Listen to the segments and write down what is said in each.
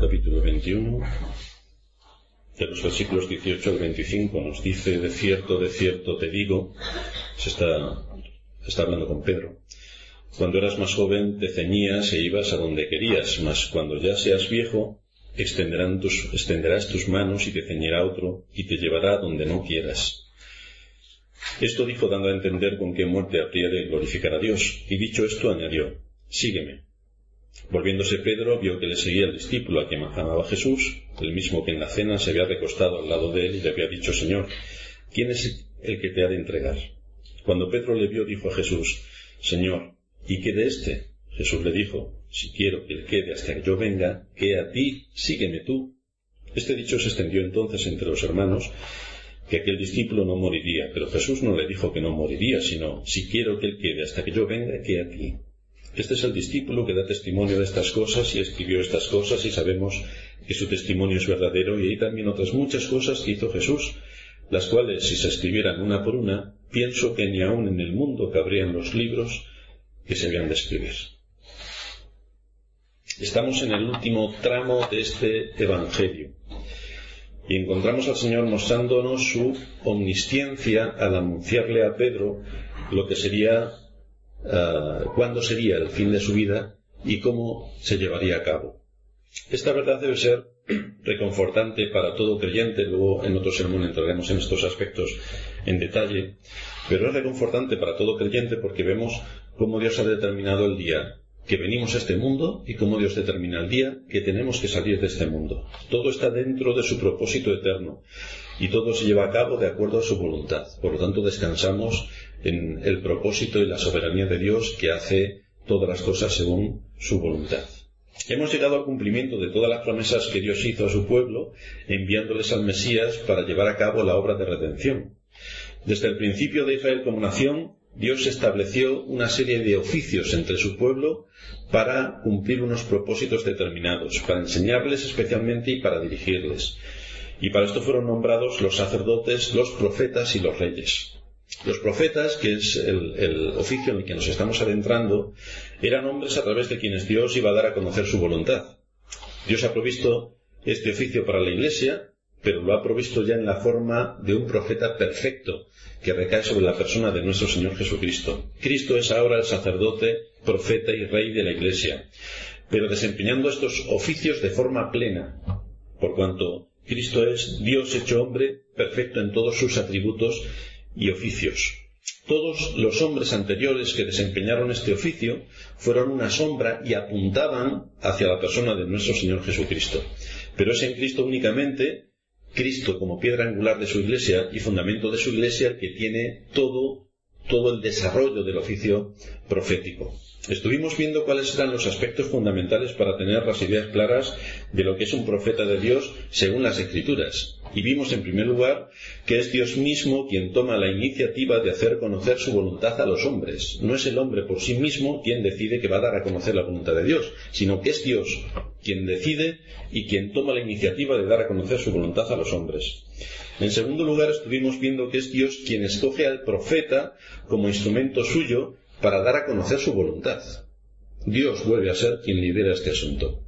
capítulo 21, de los versículos 18 al 25, nos dice, de cierto, de cierto te digo, se está, está hablando con Pedro, cuando eras más joven te ceñías e ibas a donde querías, mas cuando ya seas viejo, tus, extenderás tus manos y te ceñirá otro y te llevará donde no quieras. Esto dijo dando a entender con qué muerte habría de glorificar a Dios, y dicho esto añadió, sígueme. Volviéndose Pedro vio que le seguía el discípulo a quien llamaba Jesús, el mismo que en la cena se había recostado al lado de él y le había dicho, Señor, ¿quién es el que te ha de entregar? Cuando Pedro le vio, dijo a Jesús, Señor, ¿y qué de éste? Jesús le dijo, si quiero que él quede hasta que yo venga, que a ti, sígueme tú. Este dicho se extendió entonces entre los hermanos, que aquel discípulo no moriría, pero Jesús no le dijo que no moriría, sino, si quiero que él quede hasta que yo venga, que a ti. Este es el discípulo que da testimonio de estas cosas y escribió estas cosas y sabemos que su testimonio es verdadero y hay también otras muchas cosas que hizo Jesús, las cuales si se escribieran una por una, pienso que ni aun en el mundo cabrían los libros que se habían de escribir. Estamos en el último tramo de este Evangelio y encontramos al Señor mostrándonos su omnisciencia al anunciarle a Pedro lo que sería, uh, cuándo sería el fin de su vida y cómo se llevaría a cabo. Esta verdad debe ser reconfortante para todo creyente, luego en otro sermón entraremos en estos aspectos en detalle, pero es reconfortante para todo creyente porque vemos cómo Dios ha determinado el día que venimos a este mundo y cómo Dios determina el día que tenemos que salir de este mundo. Todo está dentro de su propósito eterno y todo se lleva a cabo de acuerdo a su voluntad. Por lo tanto, descansamos en el propósito y la soberanía de Dios que hace todas las cosas según su voluntad. Hemos llegado al cumplimiento de todas las promesas que Dios hizo a su pueblo, enviándoles al Mesías para llevar a cabo la obra de redención. Desde el principio de Israel como nación, Dios estableció una serie de oficios entre su pueblo para cumplir unos propósitos determinados, para enseñarles especialmente y para dirigirles. Y para esto fueron nombrados los sacerdotes, los profetas y los reyes. Los profetas, que es el, oficio en el que nos estamos adentrando, eran hombres a través de quienes Dios iba a dar a conocer su voluntad. Dios ha provisto este oficio para la Iglesia, pero lo ha provisto ya en la forma de un profeta perfecto, que recae sobre la persona de nuestro Señor Jesucristo. Cristo es ahora el sacerdote, profeta y rey de la Iglesia, pero desempeñando estos oficios de forma plena, por cuanto Cristo es Dios hecho hombre, perfecto en todos sus atributos y oficios. Todos los hombres anteriores que desempeñaron este oficio fueron una sombra y apuntaban hacia la persona de nuestro Señor Jesucristo. Pero es en Cristo únicamente Cristo como piedra angular de su iglesia y fundamento de su iglesia que tiene todo, todo el desarrollo del oficio profético. Estuvimos viendo cuáles eran los aspectos fundamentales para tener las ideas claras de lo que es un profeta de Dios según las Escrituras. Y vimos en primer lugar que es Dios mismo quien toma la iniciativa de hacer conocer su voluntad a los hombres. No es el hombre por sí mismo quien decide que va a dar a conocer la voluntad de Dios, sino que es Dios quien decide y quien toma la iniciativa de dar a conocer su voluntad a los hombres. En segundo lugar, estuvimos viendo que es Dios quien escoge al profeta como instrumento suyo para dar a conocer su voluntad. Dios vuelve a ser quien lidera este asunto.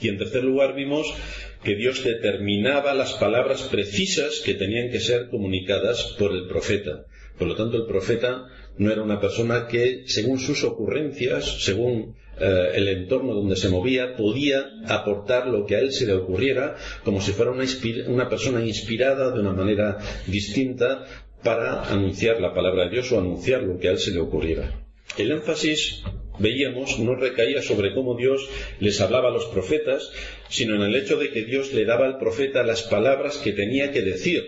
Y en tercer lugar vimos que Dios determinaba las palabras precisas que tenían que ser comunicadas por el profeta. Por lo tanto, el profeta no era una persona que, según sus ocurrencias, según eh, el entorno donde se movía, podía aportar lo que a él se le ocurriera, como si fuera una, una persona inspirada de una manera distinta para anunciar la palabra de Dios o anunciar lo que a él se le ocurriera. El énfasis, veíamos, no recaía sobre cómo Dios les hablaba a los profetas, sino en el hecho de que Dios le daba al profeta las palabras que tenía que decir.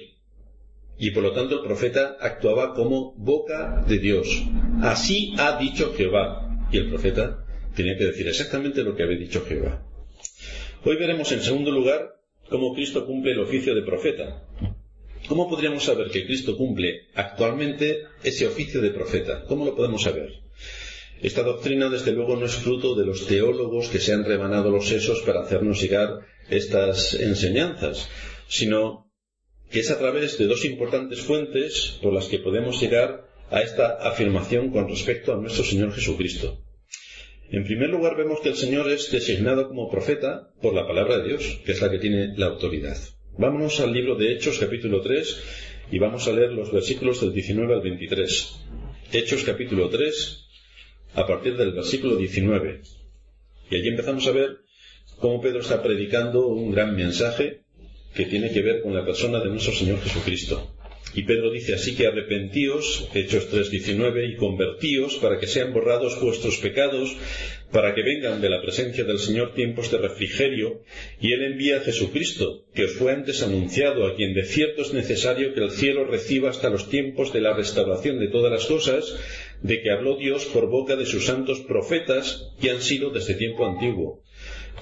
Y por lo tanto el profeta actuaba como boca de Dios. Así ha dicho Jehová. Y el profeta tenía que decir exactamente lo que había dicho Jehová. Hoy veremos en segundo lugar cómo Cristo cumple el oficio de profeta. ¿Cómo podríamos saber que Cristo cumple actualmente ese oficio de profeta? ¿Cómo lo podemos saber? Esta doctrina, desde luego, no es fruto de los teólogos que se han rebanado los sesos para hacernos llegar estas enseñanzas, sino que es a través de dos importantes fuentes por las que podemos llegar a esta afirmación con respecto a nuestro Señor Jesucristo. En primer lugar vemos que el Señor es designado como profeta por la palabra de Dios, que es la que tiene la autoridad. Vámonos al libro de Hechos capítulo 3 y vamos a leer los versículos del 19 al 23. Hechos capítulo 3 a partir del versículo 19. Y allí empezamos a ver cómo Pedro está predicando un gran mensaje que tiene que ver con la persona de nuestro Señor Jesucristo. Y Pedro dice así que arrepentíos, Hechos 3:19, y convertíos para que sean borrados vuestros pecados, para que vengan de la presencia del Señor tiempos de refrigerio, y Él envía a Jesucristo, que os fue antes anunciado, a quien de cierto es necesario que el cielo reciba hasta los tiempos de la restauración de todas las cosas, de que habló Dios por boca de sus santos profetas, que han sido desde tiempo antiguo.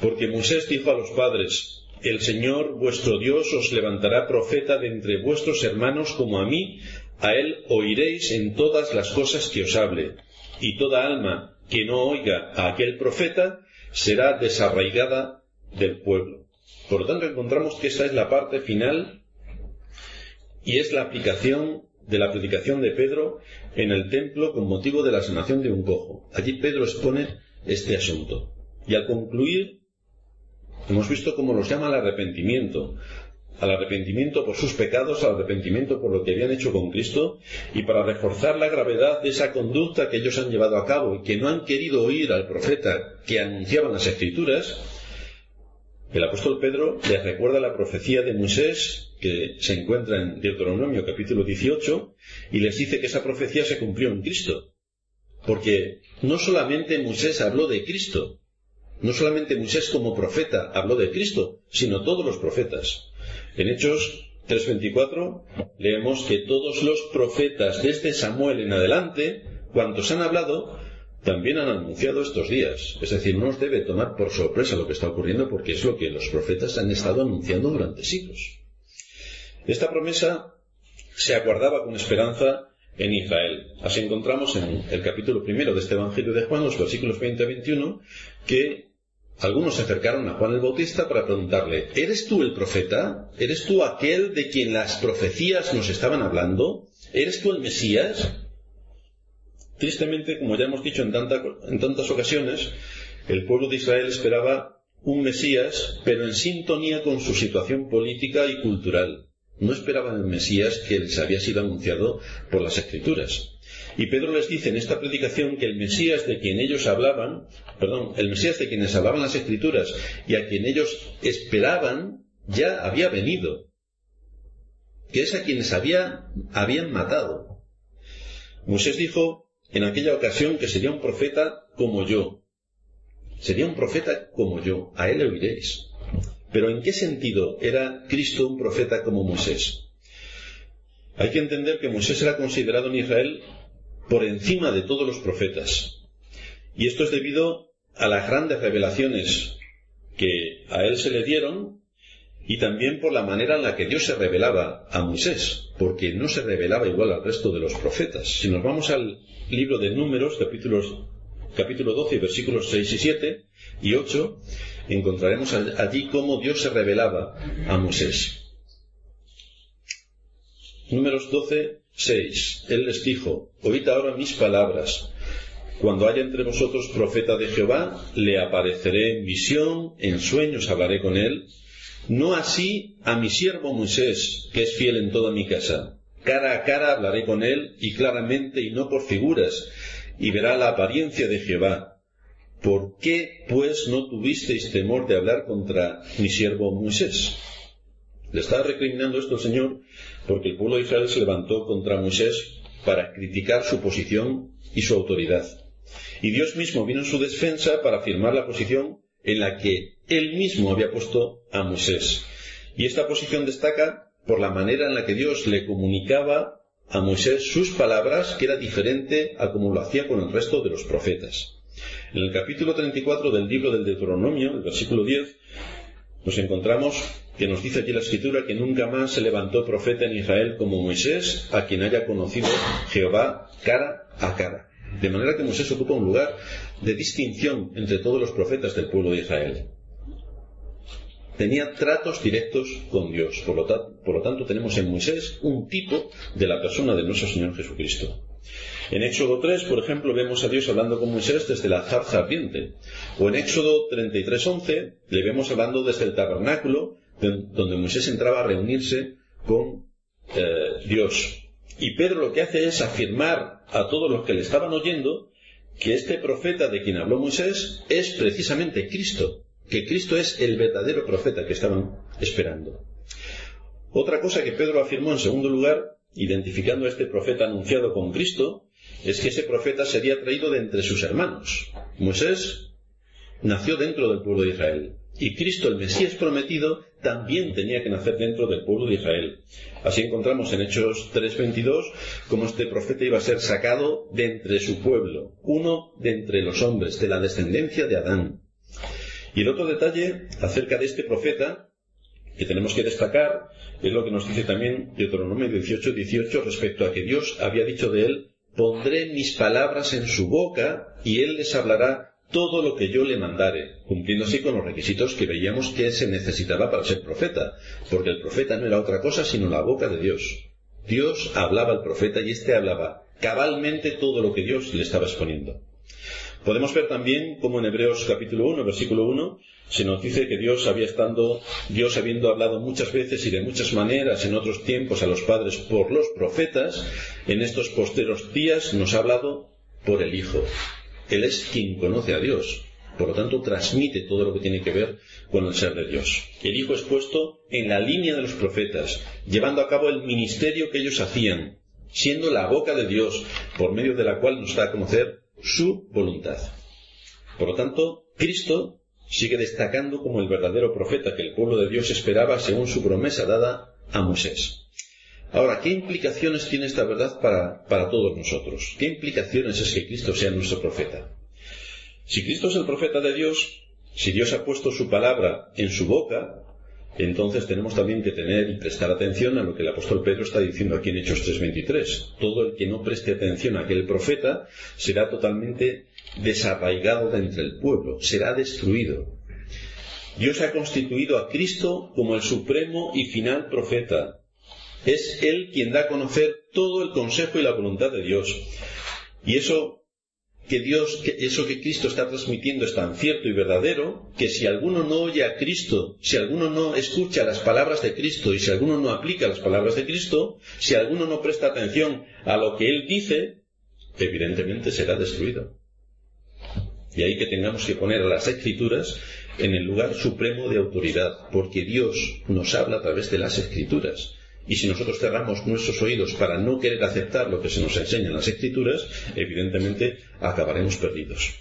Porque Moisés dijo a los padres, el Señor vuestro Dios os levantará profeta de entre vuestros hermanos como a mí, a él oiréis en todas las cosas que os hable. Y toda alma que no oiga a aquel profeta será desarraigada del pueblo. Por lo tanto, encontramos que esta es la parte final y es la aplicación de la predicación de Pedro en el templo con motivo de la sanación de un cojo. Allí Pedro expone este asunto. Y al concluir Hemos visto cómo los llama al arrepentimiento, al arrepentimiento por sus pecados, al arrepentimiento por lo que habían hecho con Cristo, y para reforzar la gravedad de esa conducta que ellos han llevado a cabo y que no han querido oír al profeta que anunciaban las escrituras, el apóstol Pedro les recuerda la profecía de Moisés que se encuentra en Deuteronomio capítulo 18 y les dice que esa profecía se cumplió en Cristo. Porque no solamente Moisés habló de Cristo, no solamente Moisés como profeta habló de Cristo, sino todos los profetas. En Hechos 3.24 leemos que todos los profetas desde Samuel en adelante, cuantos han hablado, también han anunciado estos días. Es decir, no os debe tomar por sorpresa lo que está ocurriendo porque es lo que los profetas han estado anunciando durante siglos. Esta promesa se aguardaba con esperanza en Israel. Así encontramos en el capítulo primero de este Evangelio de Juan, los versículos 20 a 21, que algunos se acercaron a Juan el Bautista para preguntarle, ¿eres tú el profeta? ¿Eres tú aquel de quien las profecías nos estaban hablando? ¿Eres tú el Mesías? Tristemente, como ya hemos dicho en, tantas ocasiones, el pueblo de Israel esperaba un Mesías, pero en sintonía con su situación política y cultural. No esperaban el Mesías que les había sido anunciado por las Escrituras. Y Pedro les dice en esta predicación que el Mesías de quien ellos hablaban, perdón, el Mesías de quienes hablaban las Escrituras y a quien ellos esperaban, ya había venido. Que es a quienes había, habían matado. Moisés dijo en aquella ocasión que sería un profeta como yo. Sería un profeta como yo. A él le oiréis. Pero ¿en qué sentido era Cristo un profeta como Moisés? Hay que entender que Moisés era considerado en Israel por encima de todos los profetas. Y esto es debido a las grandes revelaciones que a él se le dieron y también por la manera en la que Dios se revelaba a Moisés, porque no se revelaba igual al resto de los profetas. Si nos vamos al libro de Números, capítulos, capítulo 12, versículos 6 y 7 y 8, encontraremos allí cómo Dios se revelaba a Moisés. Números 12, 6. Él les dijo, oíd ahora mis palabras. Cuando haya entre vosotros profeta de Jehová, le apareceré en visión, en sueños hablaré con él. No así a mi siervo Moisés, que es fiel en toda mi casa. Cara a cara hablaré con él, y claramente y no por figuras, y verá la apariencia de Jehová. ¿Por qué, pues, no tuvisteis temor de hablar contra mi siervo Moisés? Le está recriminando esto el Señor porque el pueblo de Israel se levantó contra Moisés para criticar su posición y su autoridad. Y Dios mismo vino en su defensa para afirmar la posición en la que él mismo había puesto a Moisés. Y esta posición destaca por la manera en la que Dios le comunicaba a Moisés sus palabras, que era diferente a como lo hacía con el resto de los profetas. En el capítulo 34 del libro del Deuteronomio, el versículo 10, nos encontramos que nos dice aquí la escritura que nunca más se levantó profeta en Israel como Moisés, a quien haya conocido Jehová cara a cara. De manera que Moisés ocupa un lugar de distinción entre todos los profetas del pueblo de Israel. Tenía tratos directos con Dios. Por lo, por lo tanto, tenemos en Moisés un tipo de la persona de nuestro Señor Jesucristo. En Éxodo 3, por ejemplo, vemos a Dios hablando con Moisés desde la zarza ardiente. O en Éxodo 33.11 le vemos hablando desde el tabernáculo, donde Moisés entraba a reunirse con eh, Dios. Y Pedro lo que hace es afirmar a todos los que le estaban oyendo que este profeta de quien habló Moisés es precisamente Cristo, que Cristo es el verdadero profeta que estaban esperando. Otra cosa que Pedro afirmó en segundo lugar, identificando a este profeta anunciado con Cristo, es que ese profeta sería traído de entre sus hermanos. Moisés nació dentro del pueblo de Israel. Y Cristo, el Mesías prometido, también tenía que nacer dentro del pueblo de Israel. Así encontramos en Hechos 3:22 cómo este profeta iba a ser sacado de entre su pueblo, uno de entre los hombres, de la descendencia de Adán. Y el otro detalle acerca de este profeta que tenemos que destacar es lo que nos dice también Deuteronomio 18:18 respecto a que Dios había dicho de él, pondré mis palabras en su boca y él les hablará todo lo que yo le mandare, cumpliendo así con los requisitos que veíamos que se necesitaba para ser profeta, porque el profeta no era otra cosa sino la boca de Dios. Dios hablaba al profeta y éste hablaba cabalmente todo lo que Dios le estaba exponiendo. Podemos ver también como en Hebreos capítulo 1, versículo 1, se nos dice que Dios había Dios habiendo hablado muchas veces y de muchas maneras en otros tiempos a los padres por los profetas, en estos posteros días nos ha hablado por el Hijo. Él es quien conoce a Dios. Por lo tanto, transmite todo lo que tiene que ver con el ser de Dios. El Hijo es puesto en la línea de los profetas, llevando a cabo el ministerio que ellos hacían, siendo la boca de Dios, por medio de la cual nos da a conocer su voluntad. Por lo tanto, Cristo sigue destacando como el verdadero profeta que el pueblo de Dios esperaba según su promesa dada a Moisés. Ahora, ¿qué implicaciones tiene esta verdad para, para todos nosotros? ¿Qué implicaciones es que Cristo sea nuestro profeta? Si Cristo es el profeta de Dios, si Dios ha puesto su palabra en su boca, entonces tenemos también que tener y prestar atención a lo que el apóstol Pedro está diciendo aquí en Hechos 3:23. Todo el que no preste atención a aquel profeta será totalmente desarraigado de entre el pueblo, será destruido. Dios ha constituido a Cristo como el supremo y final profeta, es Él quien da a conocer todo el consejo y la voluntad de Dios. Y eso que Dios, eso que Cristo está transmitiendo es tan cierto y verdadero, que si alguno no oye a Cristo, si alguno no escucha las palabras de Cristo y si alguno no aplica las palabras de Cristo, si alguno no presta atención a lo que Él dice, evidentemente será destruido. Y ahí que tengamos que poner a las escrituras en el lugar supremo de autoridad, porque Dios nos habla a través de las escrituras. Y si nosotros cerramos nuestros oídos para no querer aceptar lo que se nos enseña en las escrituras, evidentemente acabaremos perdidos.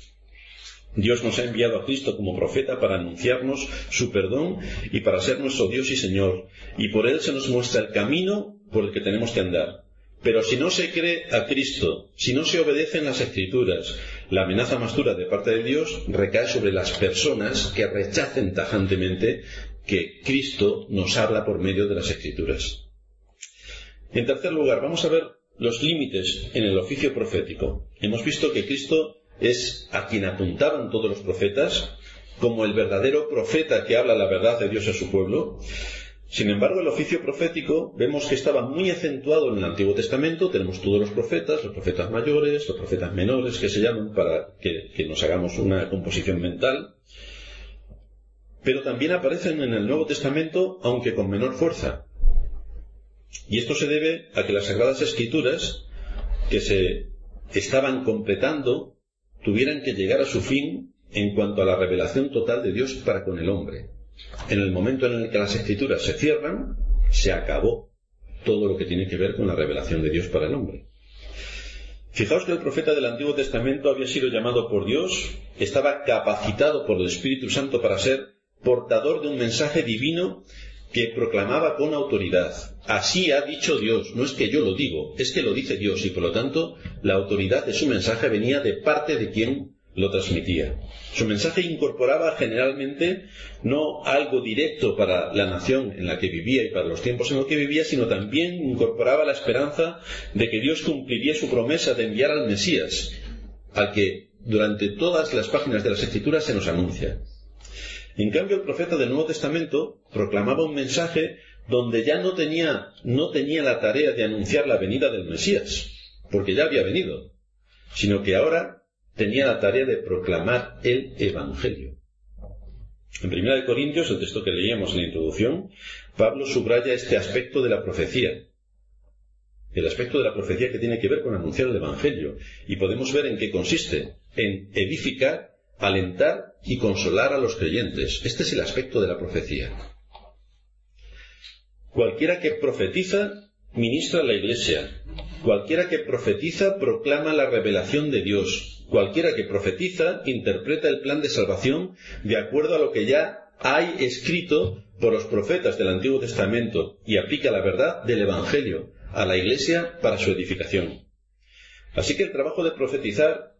Dios nos ha enviado a Cristo como profeta para anunciarnos su perdón y para ser nuestro Dios y Señor, y por Él se nos muestra el camino por el que tenemos que andar. Pero si no se cree a Cristo, si no se obedecen las escrituras, la amenaza más dura de parte de Dios recae sobre las personas que rechacen tajantemente que Cristo nos habla por medio de las escrituras. En tercer lugar, vamos a ver los límites en el oficio profético. Hemos visto que Cristo es a quien apuntaban todos los profetas como el verdadero profeta que habla la verdad de Dios a su pueblo. Sin embargo, el oficio profético vemos que estaba muy acentuado en el Antiguo Testamento. Tenemos todos los profetas, los profetas mayores, los profetas menores, que se llaman para que, que nos hagamos una composición mental. Pero también aparecen en el Nuevo Testamento, aunque con menor fuerza. Y esto se debe a que las Sagradas Escrituras, que se estaban completando, tuvieran que llegar a su fin en cuanto a la revelación total de Dios para con el hombre. En el momento en el que las Escrituras se cierran, se acabó todo lo que tiene que ver con la revelación de Dios para el hombre. Fijaos que el profeta del Antiguo Testamento había sido llamado por Dios, estaba capacitado por el Espíritu Santo para ser portador de un mensaje divino que proclamaba con autoridad. Así ha dicho Dios, no es que yo lo digo, es que lo dice Dios y por lo tanto la autoridad de su mensaje venía de parte de quien lo transmitía. Su mensaje incorporaba generalmente no algo directo para la nación en la que vivía y para los tiempos en los que vivía, sino también incorporaba la esperanza de que Dios cumpliría su promesa de enviar al Mesías, al que durante todas las páginas de las Escrituras se nos anuncia. En cambio, el profeta del Nuevo Testamento proclamaba un mensaje donde ya no tenía, no tenía la tarea de anunciar la venida del Mesías. porque ya había venido, sino que ahora tenía la tarea de proclamar el Evangelio. En 1 Corintios, el texto que leíamos en la introducción, Pablo subraya este aspecto de la profecía. El aspecto de la profecía que tiene que ver con anunciar el Evangelio. Y podemos ver en qué consiste. En edificar, alentar y consolar a los creyentes. Este es el aspecto de la profecía. Cualquiera que profetiza, ministra a la iglesia. Cualquiera que profetiza, proclama la revelación de Dios. Cualquiera que profetiza interpreta el plan de salvación de acuerdo a lo que ya hay escrito por los profetas del Antiguo Testamento y aplica la verdad del Evangelio a la Iglesia para su edificación. Así que el trabajo de profetizar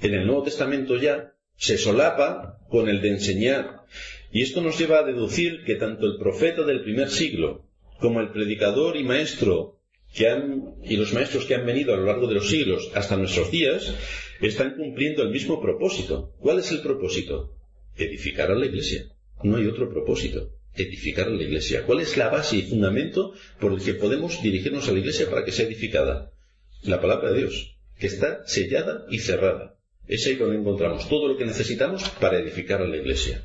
en el Nuevo Testamento ya se solapa con el de enseñar. Y esto nos lleva a deducir que tanto el profeta del primer siglo como el predicador y maestro que han, y los maestros que han venido a lo largo de los siglos hasta nuestros días están cumpliendo el mismo propósito. ¿Cuál es el propósito? Edificar a la iglesia. No hay otro propósito. Edificar a la iglesia. ¿Cuál es la base y fundamento por el que podemos dirigirnos a la iglesia para que sea edificada? La palabra de Dios, que está sellada y cerrada. Es ahí donde encontramos todo lo que necesitamos para edificar a la iglesia.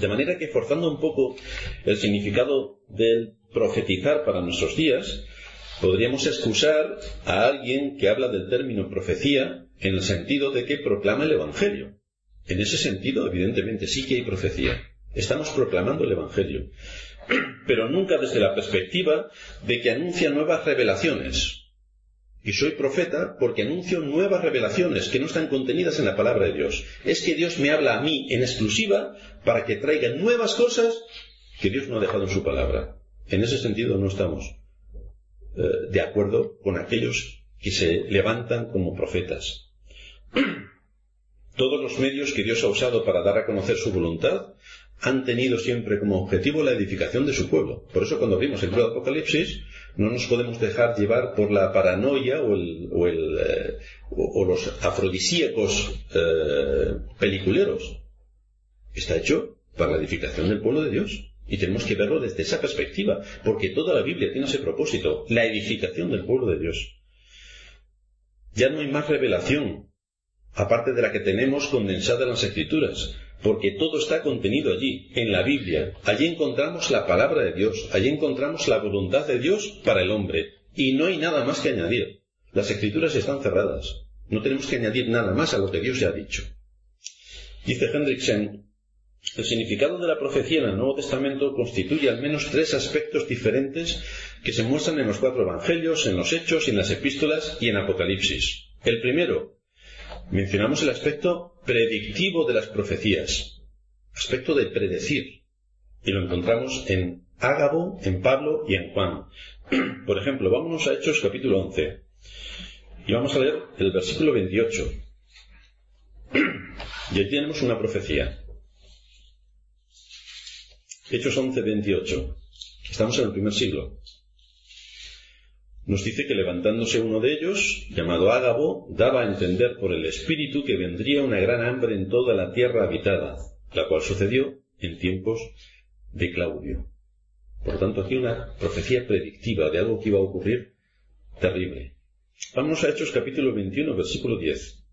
De manera que, forzando un poco el significado del profetizar para nuestros días, podríamos excusar a alguien que habla del término profecía en el sentido de que proclama el Evangelio. En ese sentido, evidentemente, sí que hay profecía. Estamos proclamando el Evangelio. Pero nunca desde la perspectiva de que anuncia nuevas revelaciones. Y soy profeta porque anuncio nuevas revelaciones que no están contenidas en la palabra de Dios. Es que Dios me habla a mí en exclusiva para que traiga nuevas cosas que Dios no ha dejado en su palabra. En ese sentido no estamos eh, de acuerdo con aquellos que se levantan como profetas. Todos los medios que Dios ha usado para dar a conocer su voluntad han tenido siempre como objetivo la edificación de su pueblo. Por eso cuando abrimos el libro de Apocalipsis no nos podemos dejar llevar por la paranoia o, eh, los afrodisíacos eh, peliculeros. Está hecho para la edificación del pueblo de Dios. Y tenemos que verlo desde esa perspectiva, porque toda la Biblia tiene ese propósito, la edificación del pueblo de Dios. Ya no hay más revelación, aparte de la que tenemos condensada en las Escrituras, porque todo está contenido allí, en la Biblia. Allí encontramos la palabra de Dios, allí encontramos la voluntad de Dios para el hombre, y no hay nada más que añadir. Las Escrituras están cerradas. No tenemos que añadir nada más a lo que Dios ya ha dicho. Dice Hendrickson, el significado de la profecía en el Nuevo Testamento constituye al menos tres aspectos diferentes que se muestran en los cuatro evangelios, en los hechos, en las epístolas y en Apocalipsis. El primero, mencionamos el aspecto predictivo de las profecías, aspecto de predecir, y lo encontramos en Ágabo, en Pablo y en Juan. Por ejemplo, vámonos a Hechos capítulo 11 y vamos a leer el versículo 28. Y aquí tenemos una profecía. Hechos 11, 28. Estamos en el primer siglo. Nos dice que levantándose uno de ellos, llamado Ágabo, daba a entender por el Espíritu que vendría una gran hambre en toda la tierra habitada, la cual sucedió en tiempos de Claudio. Por tanto, aquí una profecía predictiva de algo que iba a ocurrir terrible. Vamos a Hechos capítulo 21, versículo 10,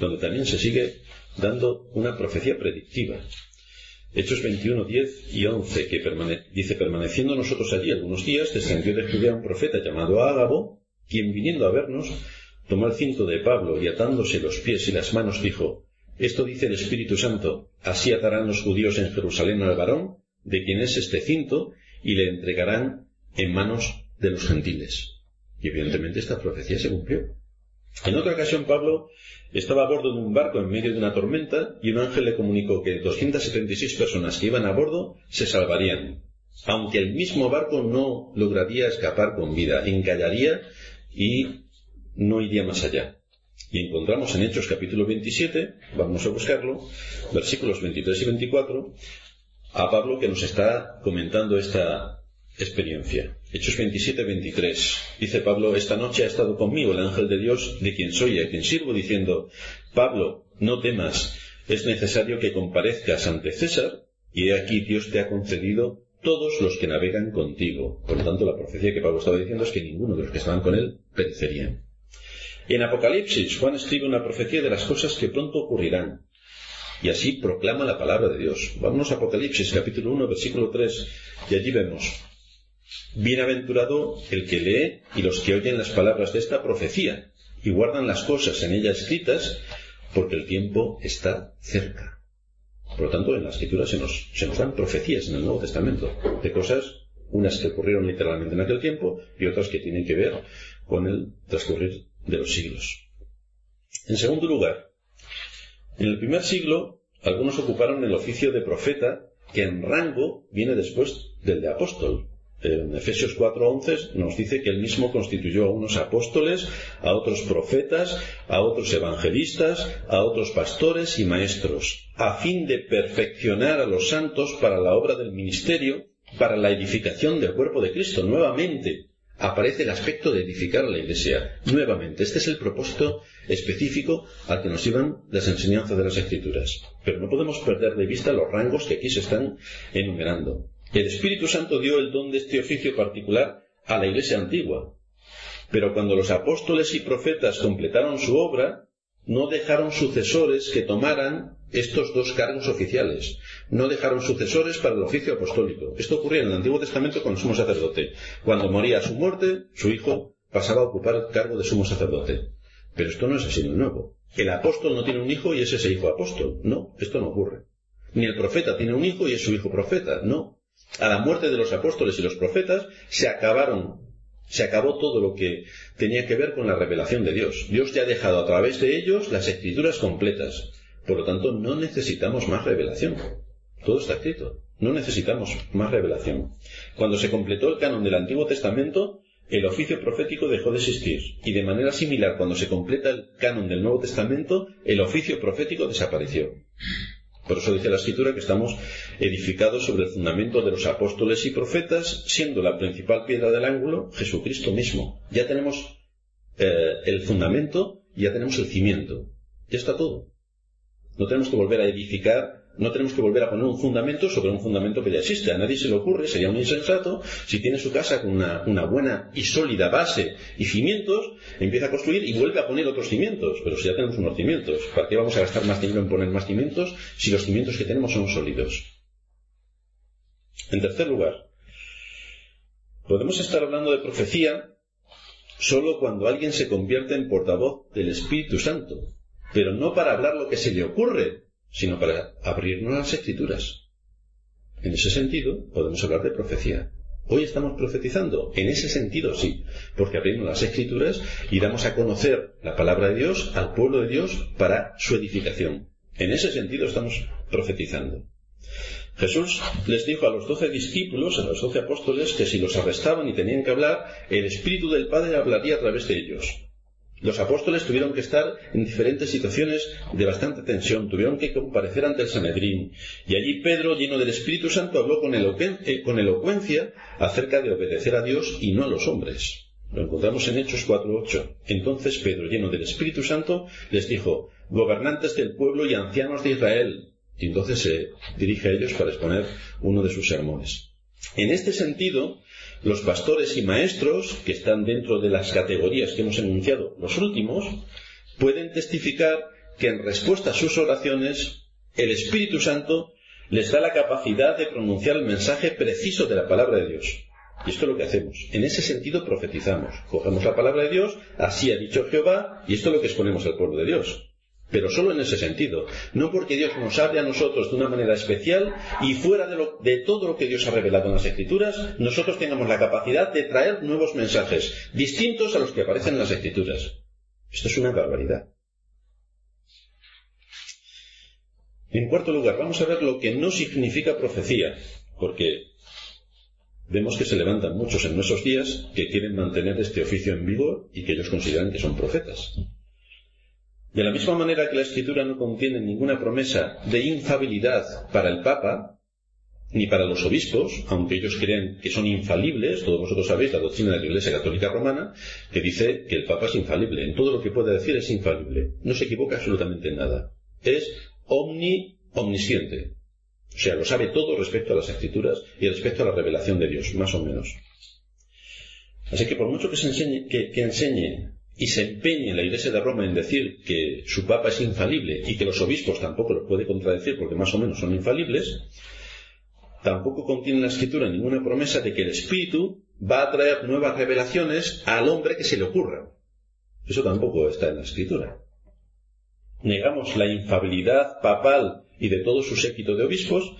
donde también se sigue dando una profecía predictiva. Hechos 21, 10 y 11, que dice, permaneciendo nosotros allí algunos días, descendió de Judea un profeta llamado Ágabo, quien viniendo a vernos, tomó el cinto de Pablo y atándose los pies y las manos dijo, esto dice el Espíritu Santo, así atarán los judíos en Jerusalén al varón, de quien es este cinto, y le entregarán en manos de los gentiles. Y evidentemente esta profecía se cumplió. En otra ocasión Pablo estaba a bordo de un barco en medio de una tormenta y un ángel le comunicó que 276 personas que iban a bordo se salvarían, aunque el mismo barco no lograría escapar con vida, encallaría y no iría más allá. Y encontramos en Hechos capítulo 27, vamos a buscarlo, versículos 23 y 24, a Pablo que nos está comentando esta experiencia. Hechos 27, 23. Dice Pablo, esta noche ha estado conmigo el ángel de Dios, de quien soy y a quien sirvo, diciendo, Pablo, no temas, es necesario que comparezcas ante César, y he aquí Dios te ha concedido todos los que navegan contigo. Por lo tanto, la profecía que Pablo estaba diciendo es que ninguno de los que estaban con él perecerían. En Apocalipsis, Juan escribe una profecía de las cosas que pronto ocurrirán. Y así proclama la palabra de Dios. Vamos a Apocalipsis, capítulo 1, versículo 3, y allí vemos, Bienaventurado el que lee y los que oyen las palabras de esta profecía y guardan las cosas en ella escritas, porque el tiempo está cerca. Por lo tanto, en la escritura se nos, se nos dan profecías en el Nuevo Testamento de cosas, unas que ocurrieron literalmente en aquel tiempo y otras que tienen que ver con el transcurrir de los siglos. En segundo lugar, en el primer siglo, algunos ocuparon el oficio de profeta, que en rango viene después del de apóstol. En Efesios 4:11 nos dice que él mismo constituyó a unos apóstoles, a otros profetas, a otros evangelistas, a otros pastores y maestros, a fin de perfeccionar a los santos para la obra del ministerio, para la edificación del cuerpo de Cristo. Nuevamente, aparece el aspecto de edificar a la iglesia. Nuevamente, este es el propósito específico al que nos llevan las enseñanzas de las escrituras. Pero no podemos perder de vista los rangos que aquí se están enumerando. El Espíritu Santo dio el don de este oficio particular a la iglesia antigua. Pero cuando los apóstoles y profetas completaron su obra, no dejaron sucesores que tomaran estos dos cargos oficiales. No dejaron sucesores para el oficio apostólico. Esto ocurría en el Antiguo Testamento con el sumo sacerdote. Cuando moría a su muerte, su hijo pasaba a ocupar el cargo de sumo sacerdote. Pero esto no es así en el Nuevo. El apóstol no tiene un hijo y es ese hijo apóstol. No, esto no ocurre. Ni el profeta tiene un hijo y es su hijo profeta. No. A la muerte de los apóstoles y los profetas se acabaron se acabó todo lo que tenía que ver con la revelación de Dios. Dios ya ha dejado a través de ellos las escrituras completas. Por lo tanto, no necesitamos más revelación. Todo está escrito. No necesitamos más revelación. Cuando se completó el canon del Antiguo Testamento, el oficio profético dejó de existir. Y de manera similar, cuando se completa el canon del Nuevo Testamento, el oficio profético desapareció. Por eso dice la escritura que estamos edificados sobre el fundamento de los apóstoles y profetas, siendo la principal piedra del ángulo Jesucristo mismo. Ya tenemos eh, el fundamento, ya tenemos el cimiento. Ya está todo. No tenemos que volver a edificar no tenemos que volver a poner un fundamento sobre un fundamento que ya existe. A nadie se le ocurre, sería un insensato, si tiene su casa con una, buena y sólida base y cimientos, empieza a construir y vuelve a poner otros cimientos. Pero si ya tenemos unos cimientos, ¿para qué vamos a gastar más dinero en poner más cimientos si los cimientos que tenemos son sólidos? En tercer lugar, podemos estar hablando de profecía solo cuando alguien se convierte en portavoz del Espíritu Santo, pero no para hablar lo que se le ocurre, sino para abrirnos las escrituras. En ese sentido, podemos hablar de profecía. Hoy estamos profetizando. En ese sentido, sí, porque abrimos las escrituras y damos a conocer la palabra de Dios al pueblo de Dios para su edificación. En ese sentido estamos profetizando. Jesús les dijo a los doce discípulos, a los doce apóstoles, que si los arrestaban y tenían que hablar, el Espíritu del Padre hablaría a través de ellos. Los apóstoles tuvieron que estar en diferentes situaciones de bastante tensión, tuvieron que comparecer ante el Sanedrín. Y allí Pedro, lleno del Espíritu Santo, habló con, eh, con elocuencia acerca de obedecer a Dios y no a los hombres. Lo encontramos en Hechos 4.8. Entonces Pedro, lleno del Espíritu Santo, les dijo, gobernantes del pueblo y ancianos de Israel. Y entonces se dirige a ellos para exponer uno de sus sermones. En este sentido, los pastores y maestros, que están dentro de las categorías que hemos enunciado, los últimos, pueden testificar que en respuesta a sus oraciones, el Espíritu Santo les da la capacidad de pronunciar el mensaje preciso de la palabra de Dios. Y esto es lo que hacemos. En ese sentido profetizamos. Cogemos la palabra de Dios, así ha dicho Jehová, y esto es lo que exponemos al pueblo de Dios. Pero solo en ese sentido. No porque Dios nos hable a nosotros de una manera especial y fuera de, todo lo que Dios ha revelado en las Escrituras, nosotros tengamos la capacidad de traer nuevos mensajes, distintos a los que aparecen en las Escrituras. Esto es una barbaridad. En cuarto lugar, vamos a ver lo que no significa profecía, porque vemos que se levantan muchos en nuestros días que quieren mantener este oficio en vigor y que ellos consideran que son profetas. De la misma manera que la escritura no contiene ninguna promesa de infabilidad para el Papa, ni para los obispos, aunque ellos creen que son infalibles, todos vosotros sabéis la doctrina de la Iglesia Católica Romana, que dice que el Papa es infalible, en todo lo que puede decir es infalible, no se equivoca absolutamente en nada, es omni omnisciente. O sea, lo sabe todo respecto a las escrituras y respecto a la revelación de Dios, más o menos. Así que por mucho que, se enseñe, que, enseñe y se empeñe en la Iglesia de Roma en decir que su Papa es infalible y que los obispos tampoco lo puede contradecir porque más o menos son infalibles, tampoco contiene la Escritura ninguna promesa de que el Espíritu va a traer nuevas revelaciones al hombre que se le ocurra. Eso tampoco está en la Escritura. Negamos la infabilidad papal y de todo su séquito de obispos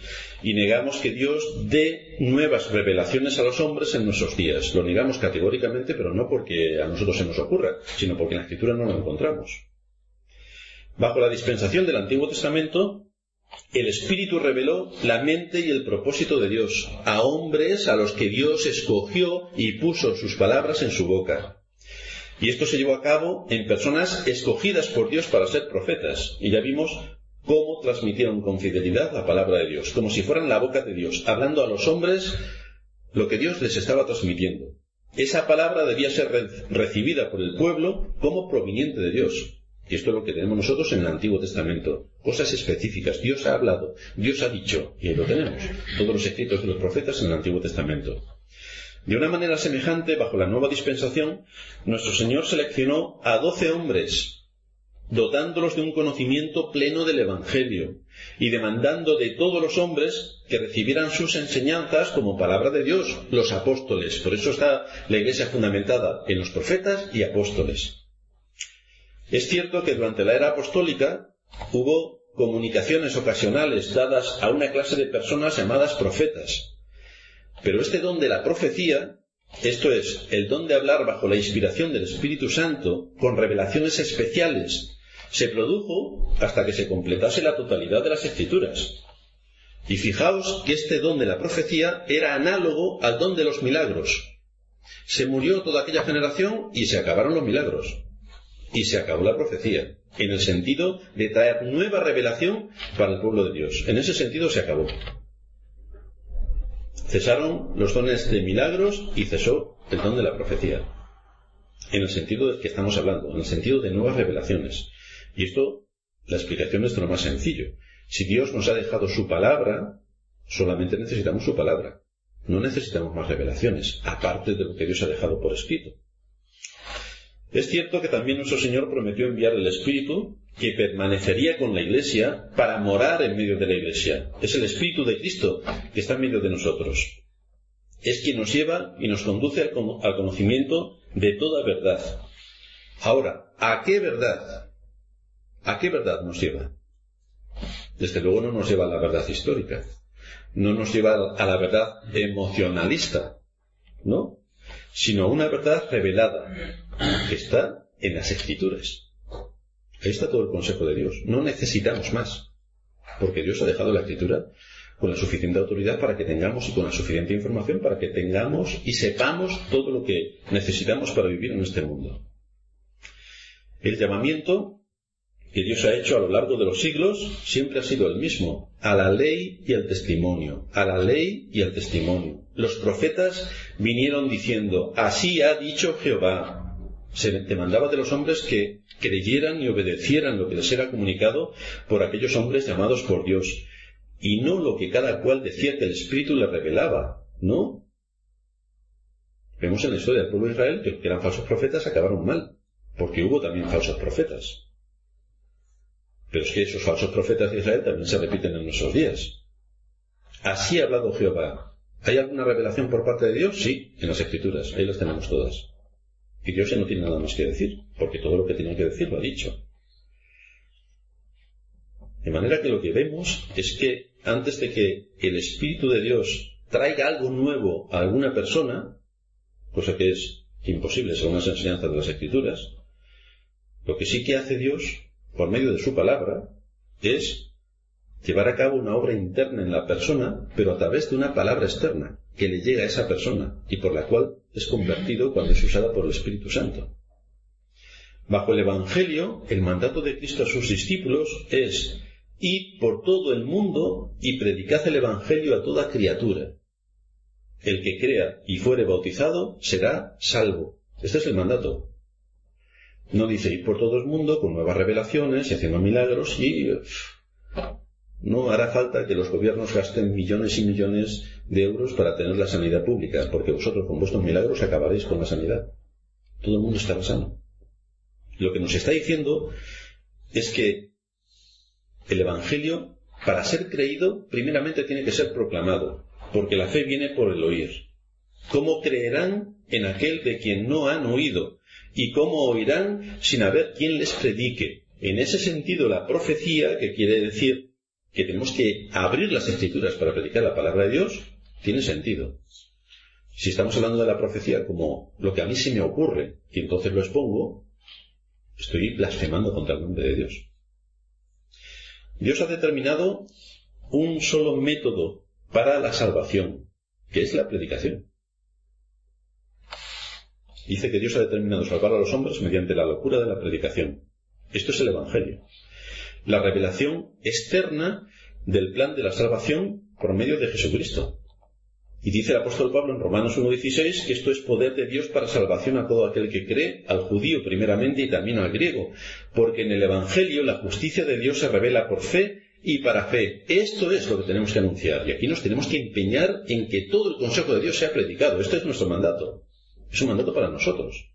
y negamos que Dios dé nuevas revelaciones a los hombres en nuestros días. Lo negamos categóricamente, pero no porque a nosotros se nos ocurra, sino porque en la Escritura no lo encontramos. Bajo la dispensación del Antiguo Testamento, el Espíritu reveló la mente y el propósito de Dios a hombres a los que Dios escogió y puso sus palabras en su boca. Y esto se llevó a cabo en personas escogidas por Dios para ser profetas. Y ya vimos cómo transmitieron con fidelidad la palabra de Dios, como si fueran la boca de Dios, hablando a los hombres lo que Dios les estaba transmitiendo. Esa palabra debía ser recibida por el pueblo como proveniente de Dios. Y esto es lo que tenemos nosotros en el Antiguo Testamento. Cosas específicas. Dios ha hablado, Dios ha dicho, y ahí lo tenemos. Todos los escritos de los profetas en el Antiguo Testamento. De una manera semejante, bajo la nueva dispensación, nuestro Señor seleccionó a doce hombres dotándolos de un conocimiento pleno del Evangelio y demandando de todos los hombres que recibieran sus enseñanzas como palabra de Dios, los apóstoles. Por eso está la Iglesia fundamentada en los profetas y apóstoles. Es cierto que durante la era apostólica hubo comunicaciones ocasionales dadas a una clase de personas llamadas profetas. Pero este don de la profecía esto es, el don de hablar bajo la inspiración del Espíritu Santo, con revelaciones especiales se produjo hasta que se completase la totalidad de las escrituras. Y fijaos que este don de la profecía era análogo al don de los milagros. Se murió toda aquella generación y se acabaron los milagros. Y se acabó la profecía, en el sentido de traer nueva revelación para el pueblo de Dios. En ese sentido se acabó. Cesaron los dones de milagros y cesó el don de la profecía. En el sentido del que estamos hablando, en el sentido de nuevas revelaciones. Y esto, la explicación es de lo más sencillo. Si Dios nos ha dejado su palabra, solamente necesitamos su palabra. No necesitamos más revelaciones, aparte de lo que Dios ha dejado por escrito. Es cierto que también nuestro Señor prometió enviar el Espíritu que permanecería con la Iglesia para morar en medio de la Iglesia. Es el Espíritu de Cristo que está en medio de nosotros. Es quien nos lleva y nos conduce al conocimiento de toda verdad. Ahora, ¿a qué verdad? ¿A qué verdad nos lleva? Desde luego no nos lleva a la verdad histórica, no nos lleva a la verdad emocionalista, ¿no? Sino a una verdad revelada, que está en las escrituras. Ahí está todo el consejo de Dios. No necesitamos más, porque Dios ha dejado la escritura con la suficiente autoridad para que tengamos y con la suficiente información para que tengamos y sepamos todo lo que necesitamos para vivir en este mundo. El llamamiento que Dios ha hecho a lo largo de los siglos siempre ha sido el mismo, a la ley y al testimonio, a la ley y al testimonio. Los profetas vinieron diciendo, así ha dicho Jehová. Se demandaba de los hombres que creyeran y obedecieran lo que les era comunicado por aquellos hombres llamados por Dios, y no lo que cada cual decía que el Espíritu le revelaba, ¿no? Vemos en la historia del pueblo de Israel que, eran falsos profetas acabaron mal, porque hubo también falsos profetas. Pero es que esos falsos profetas de Israel también se repiten en nuestros días. Así ha hablado Jehová. ¿Hay alguna revelación por parte de Dios? Sí, en las Escrituras. Ahí las tenemos todas. Y Dios ya no tiene nada más que decir, porque todo lo que tenía que decir lo ha dicho. De manera que lo que vemos es que antes de que el Espíritu de Dios traiga algo nuevo a alguna persona, cosa que es imposible según las enseñanzas de las Escrituras, lo que sí que hace Dios por medio de su palabra, es llevar a cabo una obra interna en la persona, pero a través de una palabra externa que le llega a esa persona y por la cual es convertido cuando es usada por el Espíritu Santo. Bajo el Evangelio, el mandato de Cristo a sus discípulos es id por todo el mundo y predicad el Evangelio a toda criatura. El que crea y fuere bautizado será salvo. Este es el mandato. No dice ir por todo el mundo con nuevas revelaciones y haciendo milagros y No hará falta que los gobiernos gasten millones y millones de euros para tener la sanidad pública, porque vosotros con vuestros milagros acabaréis con la sanidad. Todo el mundo estará sano. Lo que nos está diciendo es que el Evangelio, para ser creído, primeramente tiene que ser proclamado, porque la fe viene por el oír. ¿Cómo creerán en aquel de quien no han oído? ¿Y cómo oirán sin haber quien les predique? En ese sentido, la profecía, que quiere decir que tenemos que abrir las escrituras para predicar la palabra de Dios, tiene sentido. Si estamos hablando de la profecía como lo que a mí se me ocurre y entonces lo expongo, estoy blasfemando contra el nombre de Dios. Dios ha determinado un solo método para la salvación, que es la predicación. Dice que Dios ha determinado salvar a los hombres mediante la locura de la predicación. Esto es el Evangelio. La revelación externa del plan de la salvación por medio de Jesucristo. Y dice el apóstol Pablo en Romanos 1.16 que esto es poder de Dios para salvación a todo aquel que cree, al judío primeramente y también al griego, porque en el Evangelio la justicia de Dios se revela por fe y para fe. Esto es lo que tenemos que anunciar y aquí nos tenemos que empeñar en que todo el consejo de Dios sea predicado. Este es nuestro mandato. Es un mandato para nosotros.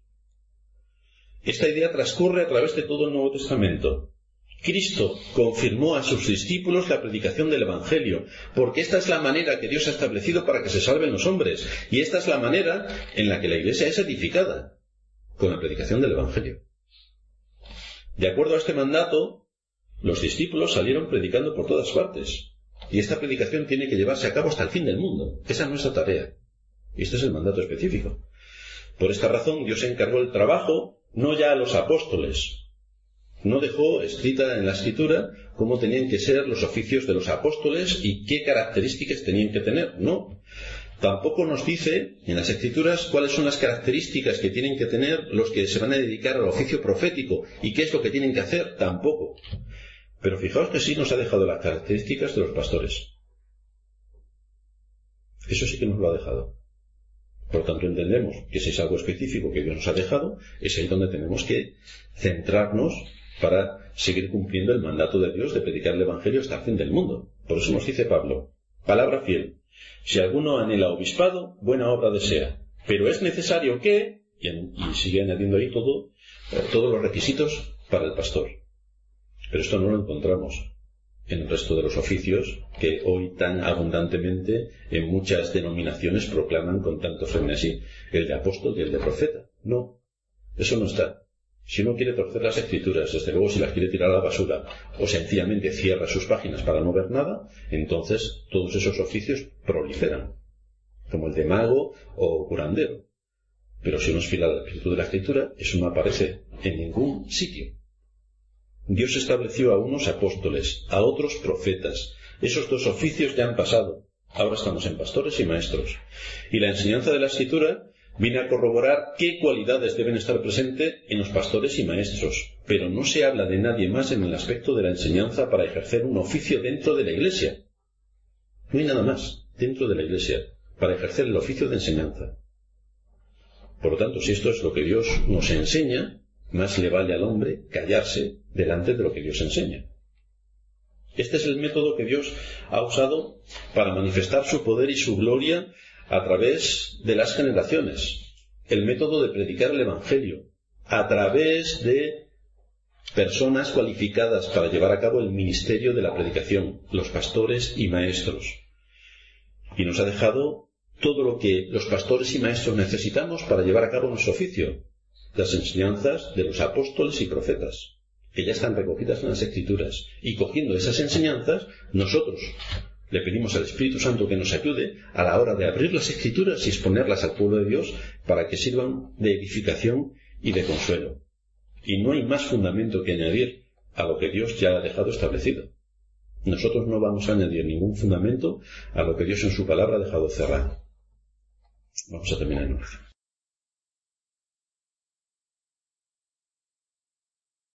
Esta idea transcurre a través de todo el Nuevo Testamento. Cristo confirmó a sus discípulos la predicación del Evangelio, porque esta es la manera que Dios ha establecido para que se salven los hombres, y esta es la manera en la que la Iglesia es edificada, con la predicación del Evangelio. De acuerdo a este mandato, los discípulos salieron predicando por todas partes, y esta predicación tiene que llevarse a cabo hasta el fin del mundo. Esa es nuestra tarea. Y este es el mandato específico. Por esta razón, Dios encargó el trabajo no ya a los apóstoles, no dejó escrita en la escritura cómo tenían que ser los oficios de los apóstoles y qué características tenían que tener, no. Tampoco nos dice en las escrituras cuáles son las características que tienen que tener los que se van a dedicar al oficio profético y qué es lo que tienen que hacer, tampoco. Pero fijaos que sí nos ha dejado las características de los pastores. Eso sí que nos lo ha dejado. Por tanto, entendemos que si es algo específico que Dios nos ha dejado, es ahí donde tenemos que centrarnos para seguir cumpliendo el mandato de Dios de predicar el Evangelio hasta el fin del mundo. Por eso nos dice Pablo, palabra fiel, si alguno anhela obispado, buena obra desea, pero es necesario que, y, sigue añadiendo ahí todo, eh, todos los requisitos para el pastor. Pero esto no lo encontramos en el resto de los oficios que hoy tan abundantemente en muchas denominaciones proclaman con tanto frenesí, el de apóstol y el de profeta. No, eso no está. Si uno quiere torcer las escrituras, desde luego si las quiere tirar a la basura o sencillamente cierra sus páginas para no ver nada, entonces todos esos oficios proliferan, como el de mago o curandero. Pero si uno es fiel al espíritu de la escritura, eso no aparece en ningún sitio. Dios estableció a unos apóstoles, a otros profetas. Esos dos oficios ya han pasado. Ahora estamos en pastores y maestros. Y la enseñanza de la escritura viene a corroborar qué cualidades deben estar presentes en los pastores y maestros, pero no se habla de nadie más en el aspecto de la enseñanza para ejercer un oficio dentro de la iglesia. No hay nada más dentro de la iglesia para ejercer el oficio de enseñanza. Por lo tanto, si esto es lo que Dios nos enseña, más le vale al hombre callarse delante de lo que Dios enseña. Este es el método que Dios ha usado para manifestar su poder y su gloria a través de las generaciones, el método de predicar el Evangelio, a través de personas cualificadas para llevar a cabo el ministerio de la predicación, los pastores y maestros. Y nos ha dejado todo lo que los pastores y maestros necesitamos para llevar a cabo nuestro oficio, las enseñanzas de los apóstoles y profetas, que ya están recogidas en las escrituras. Y cogiendo esas enseñanzas, nosotros, le pedimos al Espíritu Santo que nos ayude a la hora de abrir las escrituras y exponerlas al pueblo de Dios para que sirvan de edificación y de consuelo. Y no hay más fundamento que añadir a lo que Dios ya ha dejado establecido. Nosotros no vamos a añadir ningún fundamento a lo que Dios en su palabra ha dejado cerrado. Vamos a terminar en oración.